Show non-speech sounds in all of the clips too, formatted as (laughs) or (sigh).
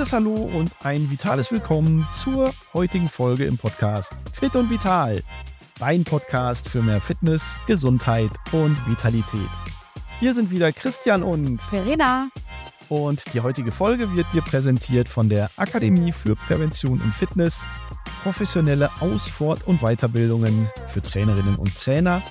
Fettes Hallo und ein vitales Willkommen zur heutigen Folge im Podcast Fit und Vital. Dein Podcast für mehr Fitness, Gesundheit und Vitalität. Hier sind wieder Christian und Verena. Und die heutige Folge wird dir präsentiert von der Akademie für Prävention im Fitness, professionelle Aus-, Fort- und Weiterbildungen für Trainerinnen und Trainer,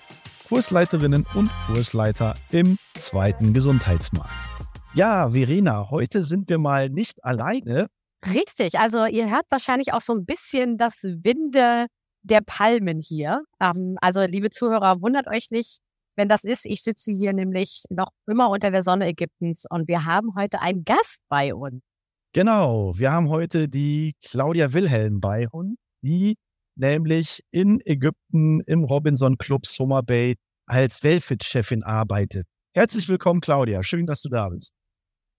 Kursleiterinnen und Kursleiter im zweiten Gesundheitsmarkt. Ja, Verena, heute sind wir mal nicht alleine. Richtig, also ihr hört wahrscheinlich auch so ein bisschen das Winde der Palmen hier. Ähm, also liebe Zuhörer, wundert euch nicht, wenn das ist. Ich sitze hier nämlich noch immer unter der Sonne Ägyptens und wir haben heute einen Gast bei uns. Genau, wir haben heute die Claudia Wilhelm bei uns, die nämlich in Ägypten im Robinson Club Summer Bay als Wellfit-Chefin arbeitet. Herzlich willkommen, Claudia. Schön, dass du da bist.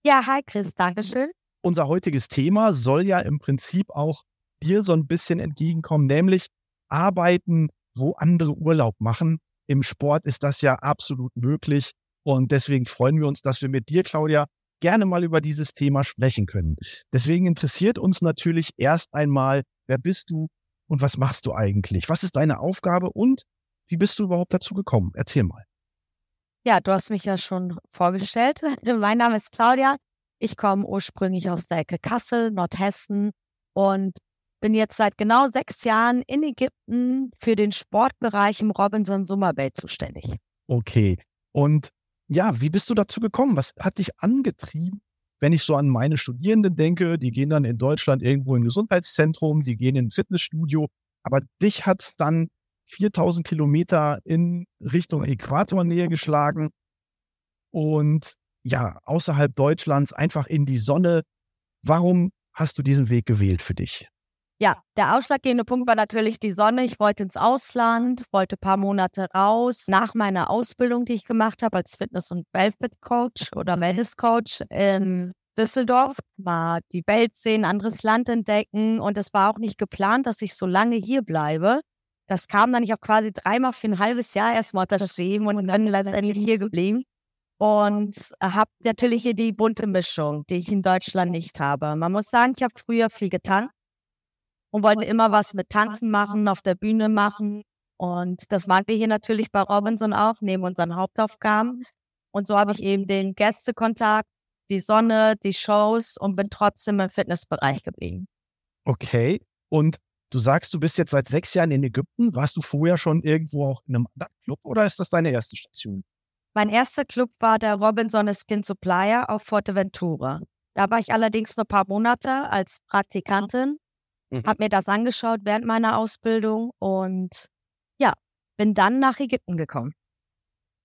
Ja, hi Chris, Dankeschön. Unser heutiges Thema soll ja im Prinzip auch dir so ein bisschen entgegenkommen, nämlich arbeiten, wo andere Urlaub machen. Im Sport ist das ja absolut möglich. Und deswegen freuen wir uns, dass wir mit dir, Claudia, gerne mal über dieses Thema sprechen können. Deswegen interessiert uns natürlich erst einmal, wer bist du und was machst du eigentlich? Was ist deine Aufgabe und wie bist du überhaupt dazu gekommen? Erzähl mal. Ja, du hast mich ja schon vorgestellt. (laughs) Mein Name ist Claudia. Ich komme ursprünglich aus der Ecke Kassel, Nordhessen und bin jetzt seit genau sechs Jahren in Ägypten für den Sportbereich im Robinson Summer Bay zuständig. Okay. Und ja, wie bist du dazu gekommen? Was hat dich angetrieben? Wenn ich so an meine Studierenden denke, die gehen dann in Deutschland irgendwo in ein Gesundheitszentrum, die gehen in ein Fitnessstudio, aber dich hat es dann 4000 Kilometer in Richtung Äquatornähe geschlagen und ja, außerhalb Deutschlands einfach in die Sonne. Warum hast du diesen Weg gewählt für dich? Ja, der ausschlaggebende Punkt war natürlich die Sonne. Ich wollte ins Ausland, wollte ein paar Monate raus. Nach meiner Ausbildung, die ich gemacht habe als Fitness- und Wellfit-Coach oder Wellness-Coach in Düsseldorf, mal die Welt sehen, anderes Land entdecken. Und es war auch nicht geplant, dass ich so lange hier bleibe. Das kam dann, ich habe quasi dreimal für ein halbes Jahr erstmal unterschrieben und dann letztendlich hier geblieben. Und habe natürlich hier die bunte Mischung, die ich in Deutschland nicht habe. Man muss sagen, ich habe früher viel getankt und wollte immer was mit Tanzen machen, auf der Bühne machen. Und das machen wir hier natürlich bei Robinson auch, neben unseren Hauptaufgaben. Und so habe ich eben den Gästekontakt, die Sonne, die Shows und bin trotzdem im Fitnessbereich geblieben. Okay. Und Du sagst, du bist jetzt seit sechs Jahren in Ägypten. Warst du vorher schon irgendwo auch in einem anderen Club oder ist das deine erste Station? Mein erster Club war der Robinson Skin Supplier auf Forteventura. Da war ich allerdings nur ein paar Monate als Praktikantin, mhm. habe mir das angeschaut während meiner Ausbildung und ja, bin dann nach Ägypten gekommen.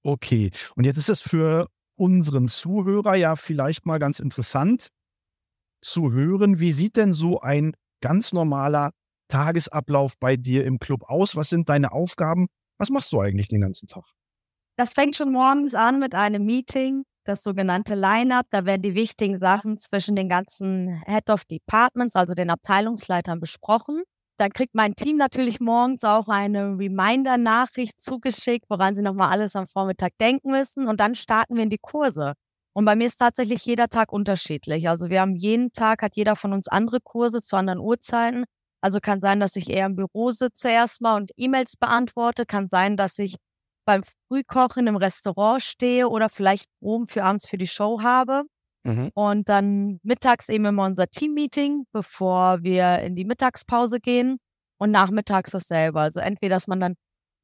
Okay, und jetzt ist es für unseren Zuhörer ja vielleicht mal ganz interessant zu hören, wie sieht denn so ein ganz normaler Tagesablauf bei dir im Club aus? Was sind deine Aufgaben? Was machst du eigentlich den ganzen Tag? Das fängt schon morgens an mit einem Meeting, das sogenannte Line-up. Da werden die wichtigen Sachen zwischen den ganzen Head of Departments, also den Abteilungsleitern, besprochen. Dann kriegt mein Team natürlich morgens auch eine Reminder-Nachricht zugeschickt, woran sie nochmal alles am Vormittag denken müssen. Und dann starten wir in die Kurse. Und bei mir ist tatsächlich jeder Tag unterschiedlich. Also wir haben jeden Tag, hat jeder von uns andere Kurse zu anderen Uhrzeiten. Also kann sein, dass ich eher im Büro sitze erstmal und E-Mails beantworte. Kann sein, dass ich beim Frühkochen im Restaurant stehe oder vielleicht oben für abends für die Show habe. Mhm. Und dann mittags eben immer unser Team-Meeting, bevor wir in die Mittagspause gehen. Und nachmittags dasselbe. Also entweder, dass man dann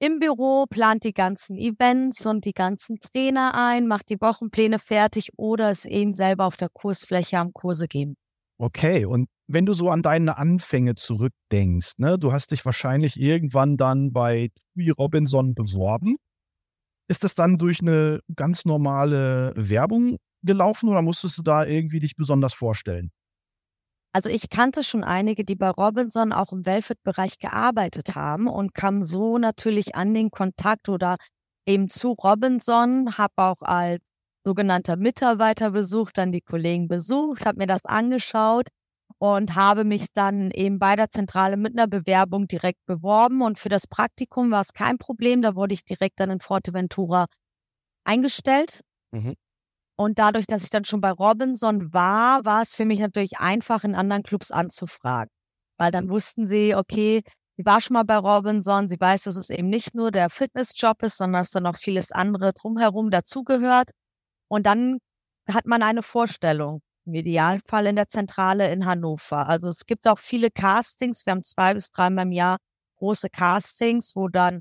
im Büro plant die ganzen Events und die ganzen Trainer ein, macht die Wochenpläne fertig oder es eben selber auf der Kursfläche am Kurse geben. Okay, und wenn du so an deine Anfänge zurückdenkst, ne, du hast dich wahrscheinlich irgendwann dann bei Tui Robinson beworben. Ist das dann durch eine ganz normale Werbung gelaufen oder musstest du da irgendwie dich besonders vorstellen? Also ich kannte schon einige, die bei Robinson auch im Welfit-Bereich gearbeitet haben und kam so natürlich an den Kontakt oder eben zu Robinson, habe auch als sogenannter Mitarbeiter besucht, dann die Kollegen besucht, habe mir das angeschaut und habe mich dann eben bei der Zentrale mit einer Bewerbung direkt beworben. Und für das Praktikum war es kein Problem. Da wurde ich direkt dann in Forteventura eingestellt. Mhm. Und dadurch, dass ich dann schon bei Robinson war, war es für mich natürlich einfach, in anderen Clubs anzufragen. Weil dann wussten sie, okay, sie war schon mal bei Robinson, sie weiß, dass es eben nicht nur der Fitnessjob ist, sondern dass da noch vieles andere drumherum dazugehört. Und dann hat man eine Vorstellung. Im Idealfall in der Zentrale in Hannover. Also es gibt auch viele Castings. Wir haben zwei bis dreimal im Jahr große Castings, wo dann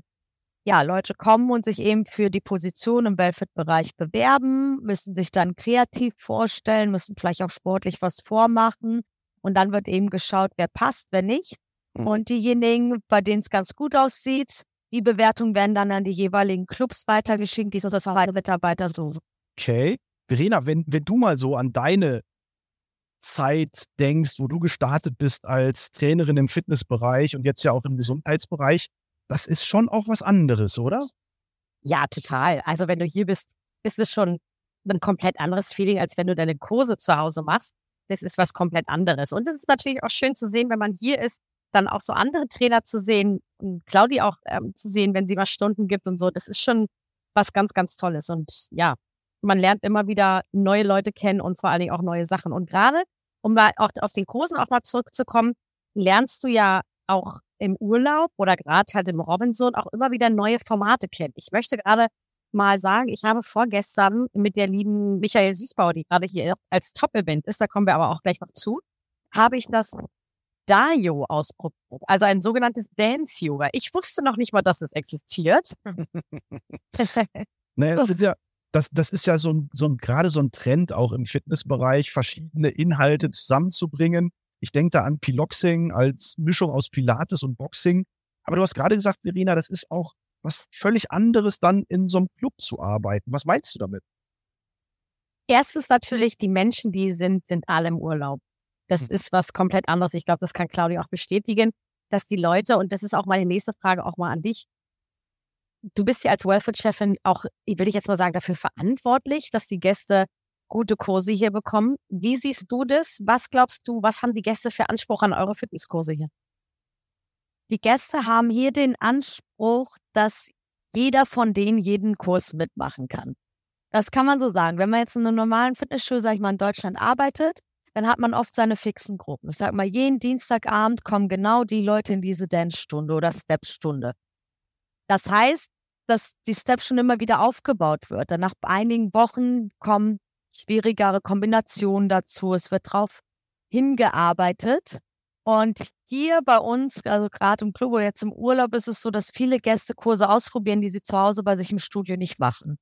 ja, Leute kommen und sich eben für die Position im Belfit-Bereich bewerben, müssen sich dann kreativ vorstellen, müssen vielleicht auch sportlich was vormachen. Und dann wird eben geschaut, wer passt, wer nicht. Mhm. Und diejenigen, bei denen es ganz gut aussieht, die Bewertungen werden dann an die jeweiligen Clubs weitergeschickt, die so das zweite Mitarbeiter suchen. Okay. Verena, wenn, wenn du mal so an deine Zeit denkst, wo du gestartet bist als Trainerin im Fitnessbereich und jetzt ja auch im Gesundheitsbereich, das ist schon auch was anderes, oder? Ja, total. Also wenn du hier bist, ist es schon ein komplett anderes Feeling, als wenn du deine Kurse zu Hause machst. Das ist was komplett anderes. Und es ist natürlich auch schön zu sehen, wenn man hier ist, dann auch so andere Trainer zu sehen und Claudi auch ähm, zu sehen, wenn sie mal Stunden gibt und so. Das ist schon was ganz, ganz Tolles. Und ja, man lernt immer wieder neue Leute kennen und vor allen Dingen auch neue Sachen. Und gerade, um mal auch auf den Kursen auch mal zurückzukommen, lernst du ja auch im Urlaub oder gerade halt im Robinson auch immer wieder neue Formate kennen. Ich möchte gerade mal sagen, ich habe vorgestern mit der lieben Michael Süßbauer, die gerade hier als Top-Event ist, da kommen wir aber auch gleich noch zu, habe ich das Dayo ausprobiert, also ein sogenanntes Dance-Yoga. Ich wusste noch nicht mal, dass es existiert. (laughs) (laughs) naja, das ist ja, das, das ist ja so ein, so ein, gerade so ein Trend auch im Fitnessbereich, verschiedene Inhalte zusammenzubringen. Ich denke da an Piloxing als Mischung aus Pilates und Boxing. Aber du hast gerade gesagt, Verena, das ist auch was völlig anderes, dann in so einem Club zu arbeiten. Was meinst du damit? Erstens natürlich, die Menschen, die sind, sind alle im Urlaub. Das hm. ist was komplett anderes. Ich glaube, das kann Claudia auch bestätigen, dass die Leute, und das ist auch meine nächste Frage auch mal an dich, du bist ja als Wellfood-Chefin auch, will ich jetzt mal sagen, dafür verantwortlich, dass die Gäste gute Kurse hier bekommen. Wie siehst du das? Was glaubst du, was haben die Gäste für Anspruch an eure Fitnesskurse hier? Die Gäste haben hier den Anspruch, dass jeder von denen jeden Kurs mitmachen kann. Das kann man so sagen. Wenn man jetzt in einer normalen Fitnessschule, sag ich mal, in Deutschland arbeitet, dann hat man oft seine fixen Gruppen. Ich sag mal, jeden Dienstagabend kommen genau die Leute in diese Dance-Stunde oder Step-Stunde. Das heißt, dass die Step-Stunde immer wieder aufgebaut wird. Dann nach einigen Wochen kommen schwierigere Kombinationen dazu. Es wird drauf hingearbeitet. Und hier bei uns, also gerade im Club oder jetzt im Urlaub, ist es so, dass viele Gäste Kurse ausprobieren, die sie zu Hause bei sich im Studio nicht machen.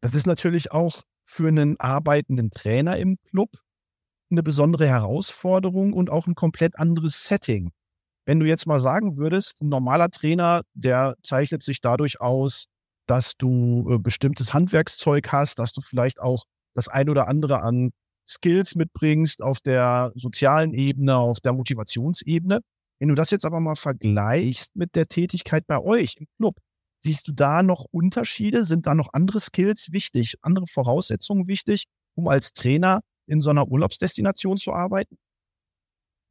Das ist natürlich auch für einen arbeitenden Trainer im Club eine besondere Herausforderung und auch ein komplett anderes Setting. Wenn du jetzt mal sagen würdest, ein normaler Trainer, der zeichnet sich dadurch aus, dass du äh, bestimmtes Handwerkszeug hast, dass du vielleicht auch das ein oder andere an Skills mitbringst auf der sozialen Ebene, auf der Motivationsebene. Wenn du das jetzt aber mal vergleichst mit der Tätigkeit bei euch im Club, siehst du da noch Unterschiede? Sind da noch andere Skills wichtig, andere Voraussetzungen wichtig, um als Trainer in so einer Urlaubsdestination zu arbeiten?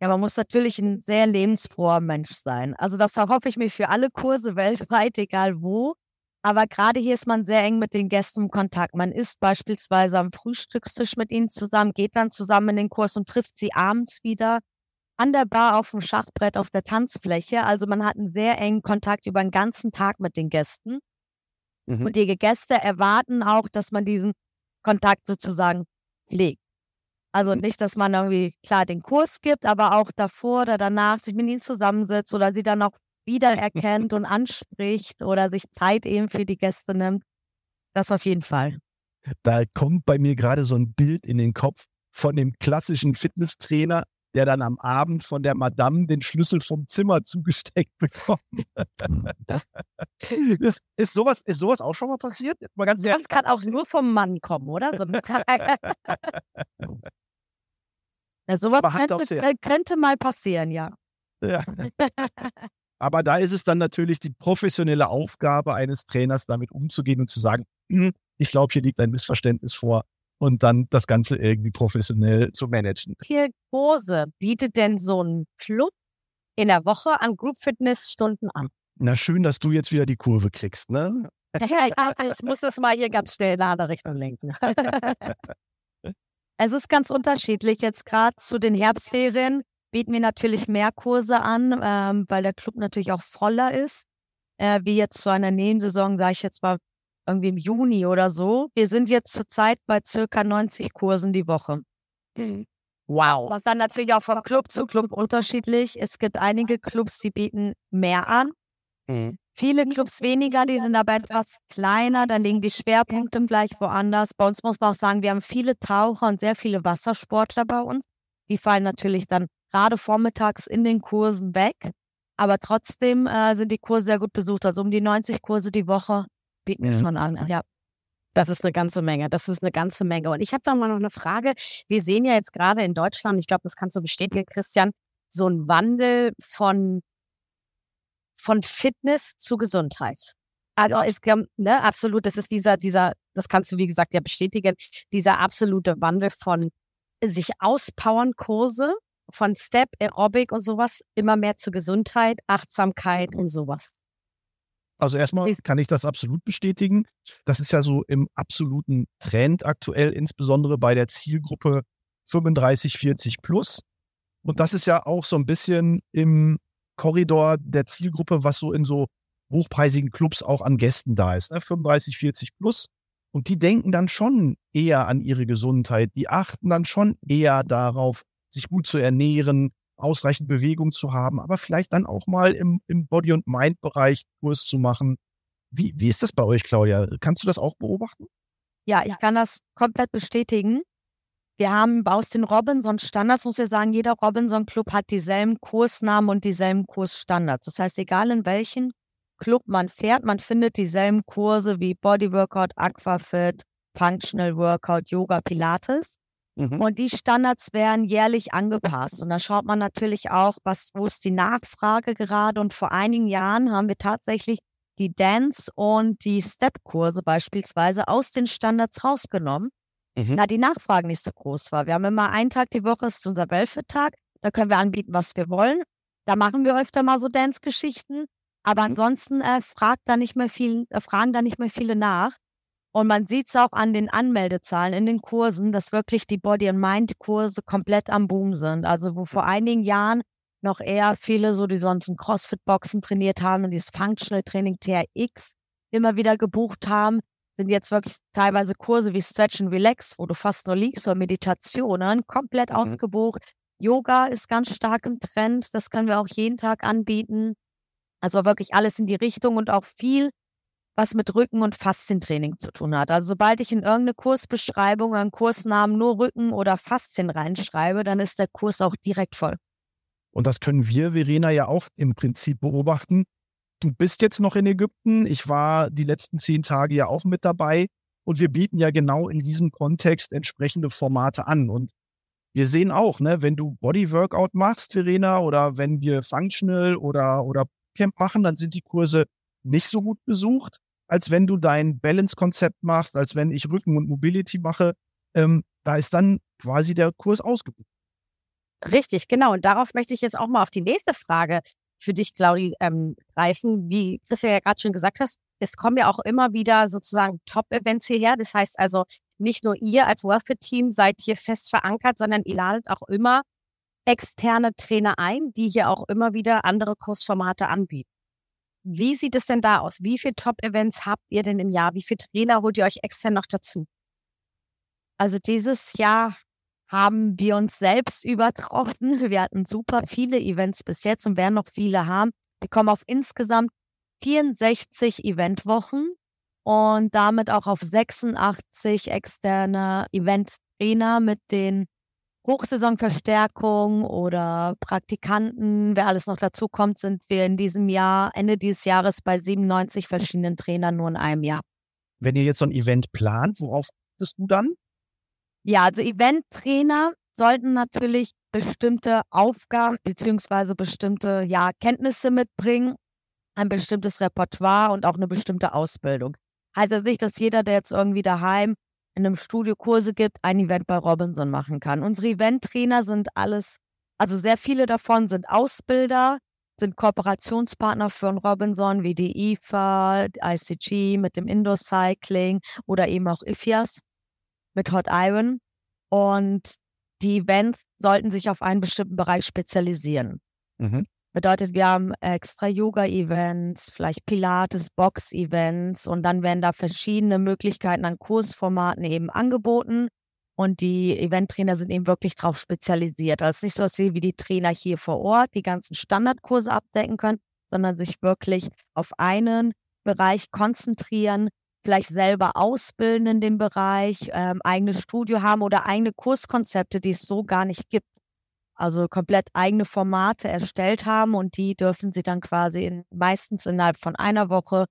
Ja, man muss natürlich ein sehr lebensfroher Mensch sein. Also das erhoffe ich mir für alle Kurse (laughs) weltweit, egal wo. Aber gerade hier ist man sehr eng mit den Gästen im Kontakt. Man isst beispielsweise am Frühstückstisch mit ihnen zusammen, geht dann zusammen in den Kurs und trifft sie abends wieder an der Bar auf dem Schachbrett auf der Tanzfläche. Also man hat einen sehr engen Kontakt über den ganzen Tag mit den Gästen. Mhm. Und die Gäste erwarten auch, dass man diesen Kontakt sozusagen legt. Also mhm. nicht, dass man irgendwie klar den Kurs gibt, aber auch davor oder danach sich mit ihnen zusammensetzt oder sie dann auch (laughs) wiedererkennt und anspricht oder sich Zeit eben für die Gäste nimmt. Das auf jeden Fall. Da kommt bei mir gerade so ein Bild in den Kopf von dem klassischen Fitnesstrainer, der dann am Abend von der Madame den Schlüssel vom Zimmer zugesteckt bekommt. (laughs) ist, ist, sowas, ist sowas auch schon mal passiert? Mal ganz das kann auch nur vom Mann kommen, oder? So (laughs) ja, sowas könnte, könnte, mal passieren, ja. ja. (laughs) Aber da ist es dann natürlich die professionelle Aufgabe eines Trainers, damit umzugehen und zu sagen, hm, ich glaube, hier liegt ein Missverständnis vor und dann das Ganze irgendwie professionell zu managen. Wie viele Kurse bietet denn so ein Club in der Woche an Group Fitness Stunden an? Na schön, dass du jetzt wieder die Kurve kriegst, ne? (laughs) ich muss das mal hier ganz schnell in eine andere Richtung lenken. (laughs) es ist ganz unterschiedlich. Jetzt gerade zu den Herbstferien bieten wir natürlich mehr Kurse an, ähm, weil der Club natürlich auch voller ist. Äh, wie jetzt zu einer Nebensaison, sage ich jetzt mal irgendwie im Juni oder so. Wir sind jetzt zurzeit bei circa 90 Kursen die Woche. Mhm. Wow. Das ist dann natürlich auch von Club zu Club unterschiedlich. Es gibt einige Clubs, die bieten mehr an. Mhm. Viele Clubs weniger, die sind aber etwas kleiner, dann liegen die Schwerpunkte gleich woanders. Bei uns muss man auch sagen, wir haben viele Taucher und sehr viele Wassersportler bei uns. Die fallen natürlich dann gerade vormittags in den Kursen weg. Aber trotzdem äh, sind die Kurse sehr gut besucht. Also um die 90 Kurse die Woche bieten wir ja. schon an. Ja. Das ist eine ganze Menge. Das ist eine ganze Menge. Und ich habe da mal noch eine Frage. Wir sehen ja jetzt gerade in Deutschland, ich glaube, das kannst du bestätigen, Christian, so einen Wandel von, von Fitness zu Gesundheit. Also es ne, absolut, das ist dieser, dieser, das kannst du wie gesagt ja bestätigen, dieser absolute Wandel von sich auspowern Kurse, von Step, Aerobic und sowas, immer mehr zu Gesundheit, Achtsamkeit und sowas. Also erstmal kann ich das absolut bestätigen. Das ist ja so im absoluten Trend aktuell, insbesondere bei der Zielgruppe 35, 40 plus. Und das ist ja auch so ein bisschen im Korridor der Zielgruppe, was so in so hochpreisigen Clubs auch an Gästen da ist. Ne? 35, 40 plus. Und die denken dann schon eher an ihre Gesundheit. Die achten dann schon eher darauf, sich gut zu ernähren, ausreichend Bewegung zu haben, aber vielleicht dann auch mal im, im Body- und Mind-Bereich Kurs zu machen. Wie, wie ist das bei euch, Claudia? Kannst du das auch beobachten? Ja, ich kann das komplett bestätigen. Wir haben aus den Robinson-Standards, muss ich sagen, jeder Robinson-Club hat dieselben Kursnamen und dieselben Kursstandards. Das heißt, egal in welchen Club man fährt, man findet dieselben Kurse wie Body Workout, Aquafit, Functional Workout, Yoga, Pilates. Mhm. Und die Standards werden jährlich angepasst. Und da schaut man natürlich auch, was, wo ist die Nachfrage gerade. Und vor einigen Jahren haben wir tatsächlich die Dance- und die Step-Kurse beispielsweise aus den Standards rausgenommen, mhm. da die Nachfrage nicht so groß war. Wir haben immer einen Tag die Woche, ist unser Welfit-Tag. Da können wir anbieten, was wir wollen. Da machen wir öfter mal so Dance-Geschichten. Aber mhm. ansonsten äh, fragt da nicht mehr viel, äh, fragen da nicht mehr viele nach. Und man sieht es auch an den Anmeldezahlen in den Kursen, dass wirklich die Body- and Mind-Kurse komplett am Boom sind. Also wo vor einigen Jahren noch eher viele so, die sonst ein Crossfit-Boxen trainiert haben und dieses Functional Training TRX immer wieder gebucht haben, sind jetzt wirklich teilweise Kurse wie Stretch and Relax, wo du fast nur liegst, oder Meditationen komplett mhm. ausgebucht. Yoga ist ganz stark im Trend. Das können wir auch jeden Tag anbieten. Also wirklich alles in die Richtung und auch viel was mit Rücken- und Faszientraining zu tun hat. Also sobald ich in irgendeine Kursbeschreibung oder einen Kursnamen nur Rücken oder Faszien reinschreibe, dann ist der Kurs auch direkt voll. Und das können wir, Verena, ja auch im Prinzip beobachten. Du bist jetzt noch in Ägypten. Ich war die letzten zehn Tage ja auch mit dabei. Und wir bieten ja genau in diesem Kontext entsprechende Formate an. Und wir sehen auch, ne, wenn du Bodyworkout machst, Verena, oder wenn wir Functional oder, oder Camp machen, dann sind die Kurse nicht so gut besucht als wenn du dein Balance-Konzept machst, als wenn ich Rücken und Mobility mache. Ähm, da ist dann quasi der Kurs ausgebucht. Richtig, genau. Und darauf möchte ich jetzt auch mal auf die nächste Frage für dich, Claudi, ähm, greifen. Wie Christian ja gerade schon gesagt hast, es kommen ja auch immer wieder sozusagen Top-Events hierher. Das heißt also, nicht nur ihr als Worthfit-Team seid hier fest verankert, sondern ihr ladet auch immer externe Trainer ein, die hier auch immer wieder andere Kursformate anbieten. Wie sieht es denn da aus? Wie viele Top-Events habt ihr denn im Jahr? Wie viele Trainer holt ihr euch extern noch dazu? Also dieses Jahr haben wir uns selbst übertroffen. (laughs) Wir hatten super viele Events bis jetzt und werden noch viele haben. Wir kommen auf insgesamt 64 Eventwochen und damit auch auf 86 externe Event-Trainer mit den Hochsaisonverstärkung oder Praktikanten, wer alles noch dazu kommt, sind wir in diesem Jahr, Ende dieses Jahres bei 97 verschiedenen Trainern nur in einem Jahr. Wenn ihr jetzt so ein Event plant, worauf achtest du dann? Ja, also Eventtrainer sollten natürlich bestimmte Aufgaben beziehungsweise bestimmte ja, Kenntnisse mitbringen, ein bestimmtes Repertoire und auch eine bestimmte Ausbildung. Heißt also nicht, dass jeder, der jetzt irgendwie daheim in einem Studio Kurse gibt, ein Event bei Robinson machen kann. Unsere Eventtrainer sind alles, also sehr viele davon sind Ausbilder, sind Kooperationspartner von Robinson wie die IFA, ICG mit dem Indoor Cycling oder eben auch IFIAS mit Hot Iron. Und die Events sollten sich auf einen bestimmten Bereich spezialisieren. Mhm. Bedeutet, wir haben extra Yoga-Events, vielleicht Pilates, Box-Events und dann werden da verschiedene Möglichkeiten an Kursformaten eben angeboten. Und die Eventtrainer sind eben wirklich darauf spezialisiert. Also nicht so, dass sie wie die Trainer hier vor Ort die ganzen Standardkurse abdecken können, sondern sich wirklich auf einen Bereich konzentrieren, vielleicht selber ausbilden in dem Bereich, ähm, eigenes Studio haben oder eigene Kurskonzepte, die es so gar nicht gibt. Also komplett eigene Formate erstellt haben und die dürfen sie dann quasi in, meistens innerhalb von einer Woche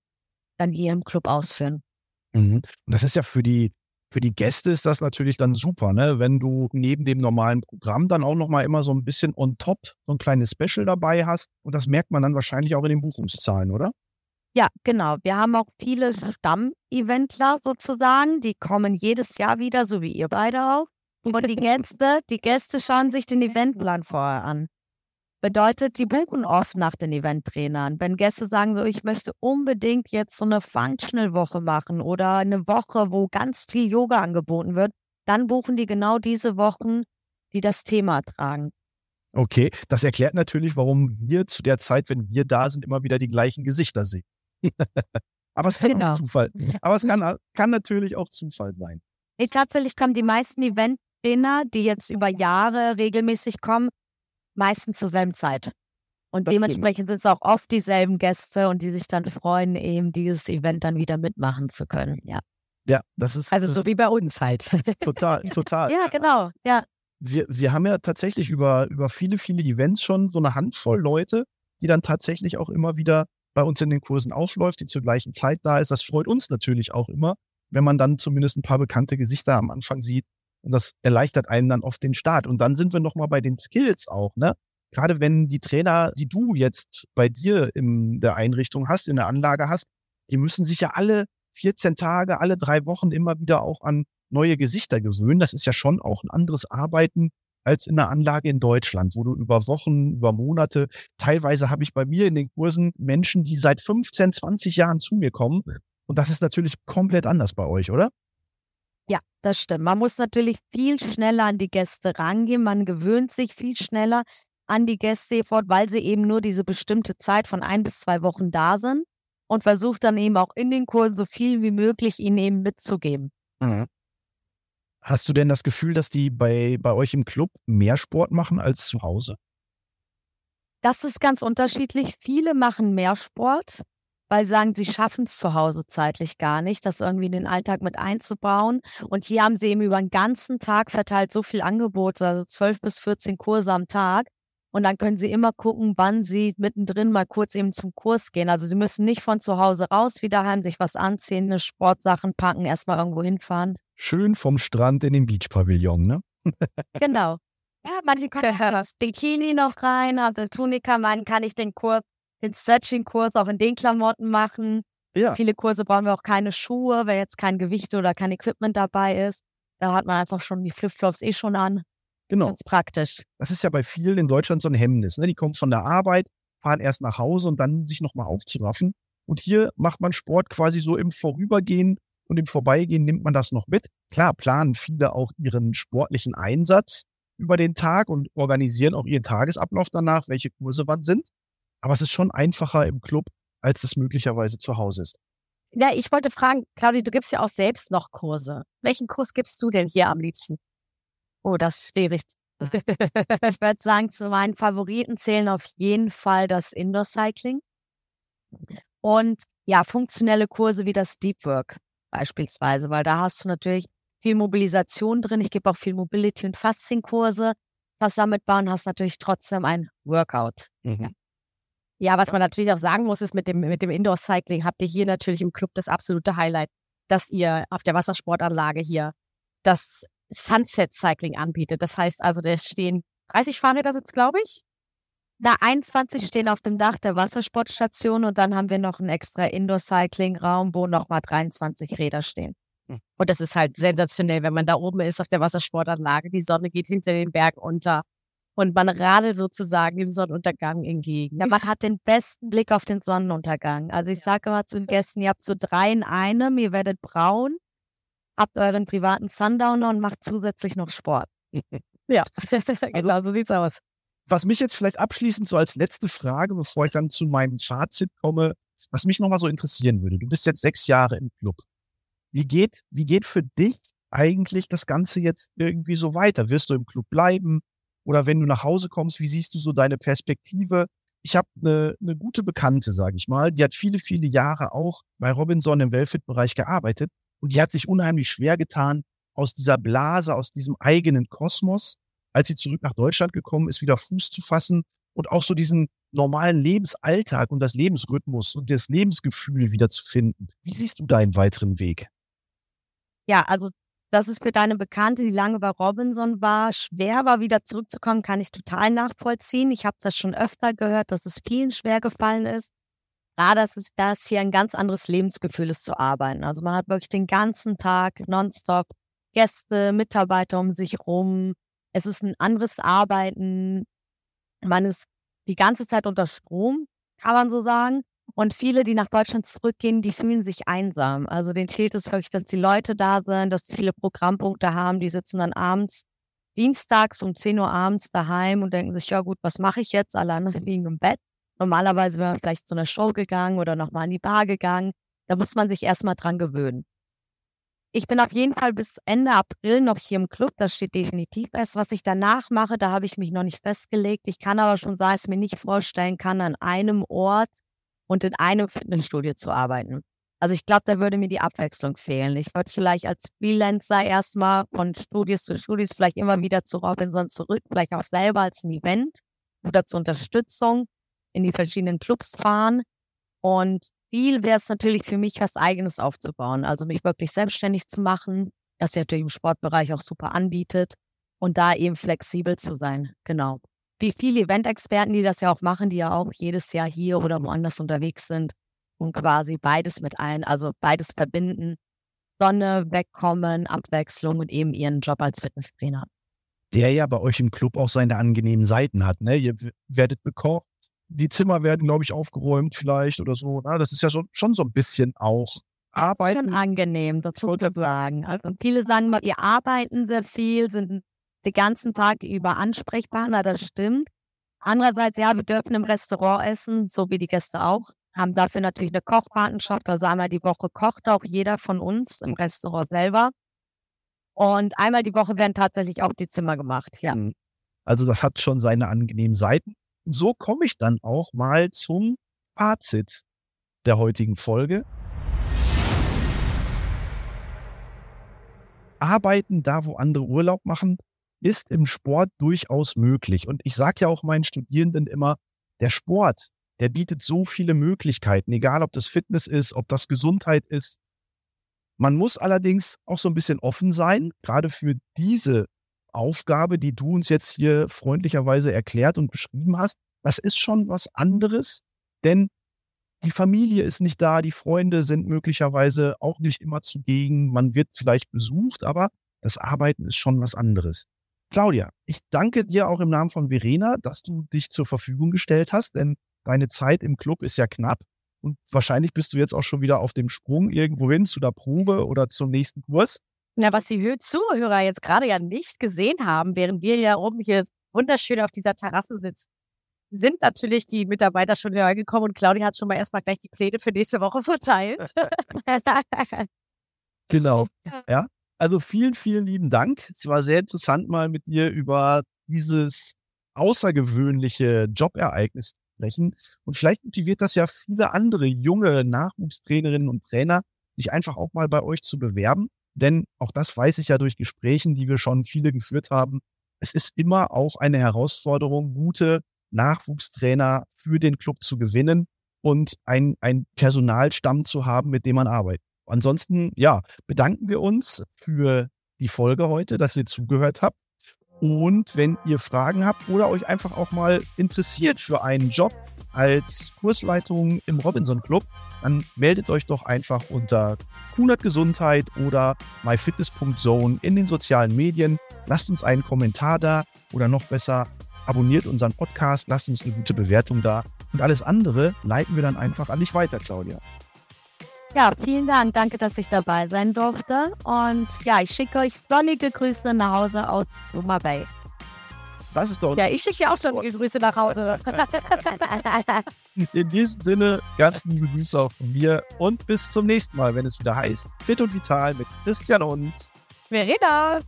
dann hier im Club ausführen. Mhm. Und das ist ja für die für die Gäste ist das natürlich dann super, ne? Wenn du neben dem normalen Programm dann auch noch mal immer so ein bisschen on top so ein kleines Special dabei hast und das merkt man dann wahrscheinlich auch in den Buchungszahlen, oder? Ja, genau. Wir haben auch viele Stamm-Eventler sozusagen, die kommen jedes Jahr wieder, so wie ihr beide auch. Und die Gäste, die Gäste schauen sich den Eventplan vorher an. Bedeutet, die buchen oft nach den Eventtrainern. Wenn Gäste sagen so, ich möchte unbedingt jetzt so eine Functional-Woche machen oder eine Woche, wo ganz viel Yoga angeboten wird, dann buchen die genau diese Wochen, die das Thema tragen. Okay, das erklärt natürlich, warum wir zu der Zeit, wenn wir da sind, immer wieder die gleichen Gesichter sehen. Aber es kann genau. auch Zufall. Aber es kann, kann natürlich auch Zufall sein. Nee, tatsächlich kommen die meisten Eventtrainer, die jetzt über Jahre regelmäßig kommen, meistens zur selben Zeit. Und das dementsprechend sind es auch oft dieselben Gäste und die sich dann freuen, eben dieses Event dann wieder mitmachen zu können. Ja. Ja, das ist. Also so wie bei uns halt. Total, (laughs) total. ja, genau. Ja. Wir, wir haben ja tatsächlich über, über viele, viele Events schon so eine Handvoll Leute, die dann tatsächlich auch immer wieder bei uns in den Kursen aufläuft, die zur gleichen Zeit da ist. Das freut uns natürlich auch immer, wenn man dann zumindest ein paar bekannte Gesichter am Anfang sieht, und das erleichtert einen dann oft den Start. Und dann sind wir nochmal bei den Skills auch, ne? Gerade wenn die Trainer, die du jetzt bei dir in der Einrichtung hast, in der Anlage hast, die müssen sich ja alle 14 Tage, alle drei Wochen immer wieder auch an neue Gesichter gewöhnen. Das ist ja schon auch ein anderes Arbeiten als in der Anlage in Deutschland, wo du über Wochen, über Monate, teilweise habe ich bei mir in den Kursen Menschen, die seit 15, 20 Jahren zu mir kommen. Und das ist natürlich komplett anders bei euch, oder? Ja, das stimmt. Man muss natürlich viel schneller an die Gäste rangehen. Man gewöhnt sich viel schneller an die Gäste fort, weil sie eben nur diese bestimmte Zeit von ein bis zwei Wochen da sind und versucht dann eben auch in den Kursen so viel wie möglich ihnen eben mitzugeben. Mhm. Hast du denn das Gefühl, dass die bei, bei euch im Club mehr Sport machen als zu Hause? Das ist ganz unterschiedlich. Viele machen mehr Sport weil sie sagen, sie schaffen es zu Hause zeitlich gar nicht, das irgendwie in den Alltag mit einzubauen. Und hier haben sie eben über den ganzen Tag verteilt so viel Angebote, also zwölf bis 14 Kurse am Tag. Und dann können sie immer gucken, wann sie mittendrin mal kurz eben zum Kurs gehen. Also sie müssen nicht von zu Hause raus, wieder heim, sich was anziehen, eine Sportsachen packen, erstmal irgendwo hinfahren. Schön vom Strand in den Beachpavillon, ne? genau. Ja, manche (laughs) können das Bikini noch rein, also Tunika, man kann ich den Kurs den Stretching-Kurs auch in den Klamotten machen. Ja. Viele Kurse brauchen wir auch keine Schuhe, wenn jetzt kein Gewicht oder kein Equipment dabei ist. Da hat man einfach schon die Flipflops eh schon an. Genau. Ganz praktisch. Das ist ja bei vielen in Deutschland so ein Hemmnis. Ne? Die kommen von der Arbeit, fahren erst nach Hause und dann sich nochmal aufzuraffen. Und hier macht man Sport quasi so im Vorübergehen und im Vorbeigehen nimmt man das noch mit. Klar, planen viele auch ihren sportlichen Einsatz über den Tag und organisieren auch ihren Tagesablauf danach, welche Kurse wann sind. Aber es ist schon einfacher im Club, als es möglicherweise zu Hause ist. Ja, ich wollte fragen, Claudia, du gibst ja auch selbst noch Kurse. Welchen Kurs gibst du denn hier am liebsten? Oh, das ist schwierig. (laughs) ich würde sagen, zu meinen Favoriten zählen auf jeden Fall das Indoor Cycling und ja, funktionelle Kurse wie das Deep Work beispielsweise, weil da hast du natürlich viel Mobilisation drin. Ich gebe auch viel Mobility- und Fasting-Kurse. Was damit bauen, hast natürlich trotzdem ein Workout. Mhm. Ja. Ja, was man natürlich auch sagen muss, ist mit dem, mit dem Indoor-Cycling habt ihr hier natürlich im Club das absolute Highlight, dass ihr auf der Wassersportanlage hier das Sunset-Cycling anbietet. Das heißt also, da stehen 30 Fahrräder sitzt, glaube ich. Da 21 stehen auf dem Dach der Wassersportstation und dann haben wir noch einen extra Indoor-Cycling-Raum, wo nochmal 23 Räder stehen. Hm. Und das ist halt sensationell, wenn man da oben ist auf der Wassersportanlage. Die Sonne geht hinter den Bergen unter und man radelt sozusagen dem Sonnenuntergang entgegen. Ja, man hat den besten Blick auf den Sonnenuntergang. Also ich sage immer zu den Gästen, ihr habt so drei in einem, ihr werdet braun, habt euren privaten Sundowner und macht zusätzlich noch Sport. ja, (laughs) (laughs) genau, so sieht's aus. Was mich jetzt vielleicht abschließend so als letzte Frage, bevor ich dann zu meinem Fazit komme, was mich nochmal so interessieren würde. Du bist jetzt sechs Jahre im Club. Wie geht, wie geht für dich eigentlich das Ganze jetzt irgendwie so weiter? Wirst du im Club bleiben? Oder wenn du nach Hause kommst, wie siehst du so deine Perspektive? Ich habe eine, eine gute Bekannte, sage ich mal, die hat viele, viele Jahre auch bei Robinson im Wellfit-Bereich gearbeitet und die hat sich unheimlich schwer getan, aus dieser Blase, aus diesem eigenen Kosmos, als sie zurück nach Deutschland gekommen ist, wieder Fuß zu fassen und auch so diesen normalen Lebensalltag und das Lebensrhythmus und das Lebensgefühl wieder zu finden. Wie siehst du deinen weiteren Weg? Ja, also dass es für deine Bekannte, die lange bei Robinson war, schwer war, wieder zurückzukommen, kann ich total nachvollziehen. Ich habe das schon öfter gehört, dass es vielen schwer gefallen ist. Gerade dass es das hier ein ganz anderes Lebensgefühl ist zu arbeiten. Also man hat wirklich den ganzen Tag nonstop Gäste, Mitarbeiter um sich rum. Es ist ein anderes Arbeiten. Man ist die ganze Zeit unter Strom, kann man so sagen. Und viele, die nach Deutschland zurückgehen, die fühlen sich einsam. Also denen fehlt es wirklich, dass die Leute da sind, dass die viele Programmpunkte haben. Die sitzen dann abends, dienstags um 10 Uhr abends daheim und denken sich, ja gut, was mache ich jetzt? Alle anderen (laughs) liegen im Bett. Normalerweise wäre man vielleicht zu einer Show gegangen oder nochmal in die Bar gegangen. Da muss man sich erstmal dran gewöhnen. Ich bin auf jeden Fall bis Ende April noch hier im Club. Das steht definitiv fest. Was ich danach mache, da habe ich mich noch nicht festgelegt. Ich kann aber schon sagen, ich mir nicht vorstellen kann, an einem Ort und in einem Fitnessstudio zu arbeiten. Also ich glaube, da würde mir die Abwechslung fehlen. Ich würde vielleicht als Freelancer erstmal von Studios zu Studios vielleicht immer wieder zu Robinson zurück, vielleicht auch selber als ein Event oder zur Unterstützung in die verschiedenen Clubs fahren. Und viel wäre es natürlich für mich, was Eigenes aufzubauen. Also mich wirklich selbstständig zu machen, das ja natürlich im Sportbereich auch super anbietet und da eben flexibel zu sein. Genau wie viele Event-Experten, die das ja auch machen, die ja auch jedes Jahr hier oder woanders unterwegs sind und quasi beides mit ein, also beides verbinden. Sonne, wegkommen, Abwechslung und eben ihren Job als Fitnesstrainer. Der ja bei euch im Club auch seine angenehmen Seiten hat, ne? Ihr werdet bekocht, die Zimmer werden, glaube ich, aufgeräumt vielleicht oder so. Ne? Das ist ja so, schon so ein bisschen auch Arbeiten. Schon angenehm, das muss ich sagen. Also viele sagen mal, wir arbeiten sehr viel, sind den ganzen Tag über Ansprechpartner, das stimmt. Andererseits, ja, wir dürfen im Restaurant essen, so wie die Gäste auch, haben dafür natürlich eine Kochpatenschaft, also einmal die Woche kocht auch jeder von uns im Restaurant selber. Und einmal die Woche werden tatsächlich auch die Zimmer gemacht, ja. Mhm. Also das hat schon seine angenehmen Seiten. Und so komme ich dann auch mal zum Fazit der heutigen Folge. Arbeiten da, wo andere Urlaub machen, ist im Sport durchaus möglich. Und ich sage ja auch meinen Studierenden immer, der Sport, der bietet so viele Möglichkeiten, egal ob das Fitness ist, ob das Gesundheit ist. Man muss allerdings auch so ein bisschen offen sein, gerade für diese Aufgabe, die du uns jetzt hier freundlicherweise erklärt und beschrieben hast. Das ist schon was anderes, denn die Familie ist nicht da, die Freunde sind möglicherweise auch nicht immer zugegen, man wird vielleicht besucht, aber das Arbeiten ist schon was anderes. Claudia, ich danke dir auch im Namen von Verena, dass du dich zur Verfügung gestellt hast, denn deine Zeit im Club ist ja knapp und wahrscheinlich bist du jetzt auch schon wieder auf dem Sprung irgendwohin zu der Probe oder zum nächsten Kurs. Na, was die Zuhörer jetzt gerade ja nicht gesehen haben, während wir ja oben hier wunderschön auf dieser Terrasse sitzen, sind natürlich die Mitarbeiter schon wieder gekommen und Claudia hat schon mal erstmal gleich die Pläne für nächste Woche (laughs) verteilt. genau. Ja. Also vielen, vielen lieben Dank. Es war sehr interessant, mal mit dir über dieses außergewöhnliche Jobereignis zu sprechen. Und vielleicht motiviert das ja viele andere junge Nachwuchstrainerinnen und Trainer, sich einfach auch mal bei euch zu bewerben. Denn auch das weiß ich ja durch Gesprächen, die wir schon viele geführt haben. Es ist immer auch eine Herausforderung, gute Nachwuchstrainer für den Club zu gewinnen und ein, ein Personalstamm zu haben, mit dem man arbeitet. Ansonsten, ja, bedanken wir uns für die Folge heute, dass ihr zugehört habt. Und wenn ihr Fragen habt oder euch einfach auch mal interessiert für einen Job als Kursleitung im Robinson Club, dann meldet euch doch einfach unter Kunert Gesundheit oder myfitness.zone in den sozialen Medien. Lasst uns einen Kommentar da oder noch besser abonniert unseren Podcast, lasst uns eine gute Bewertung da und alles andere leiten wir dann einfach an dich weiter, Claudia. Ja, vielen Dank. Danke, dass ich dabei sein durfte. Und ja, ich schicke euch sonnige Grüße nach Hause aus Summer Bay. Das ist doch. Ja, ich schicke dir auch sonnige Grüße nach Hause. (laughs) In diesem Sinne, ganz liebe Grüße auch von mir und bis zum nächsten Mal, wenn es wieder heißt Fit und Vital mit Christian und Verena.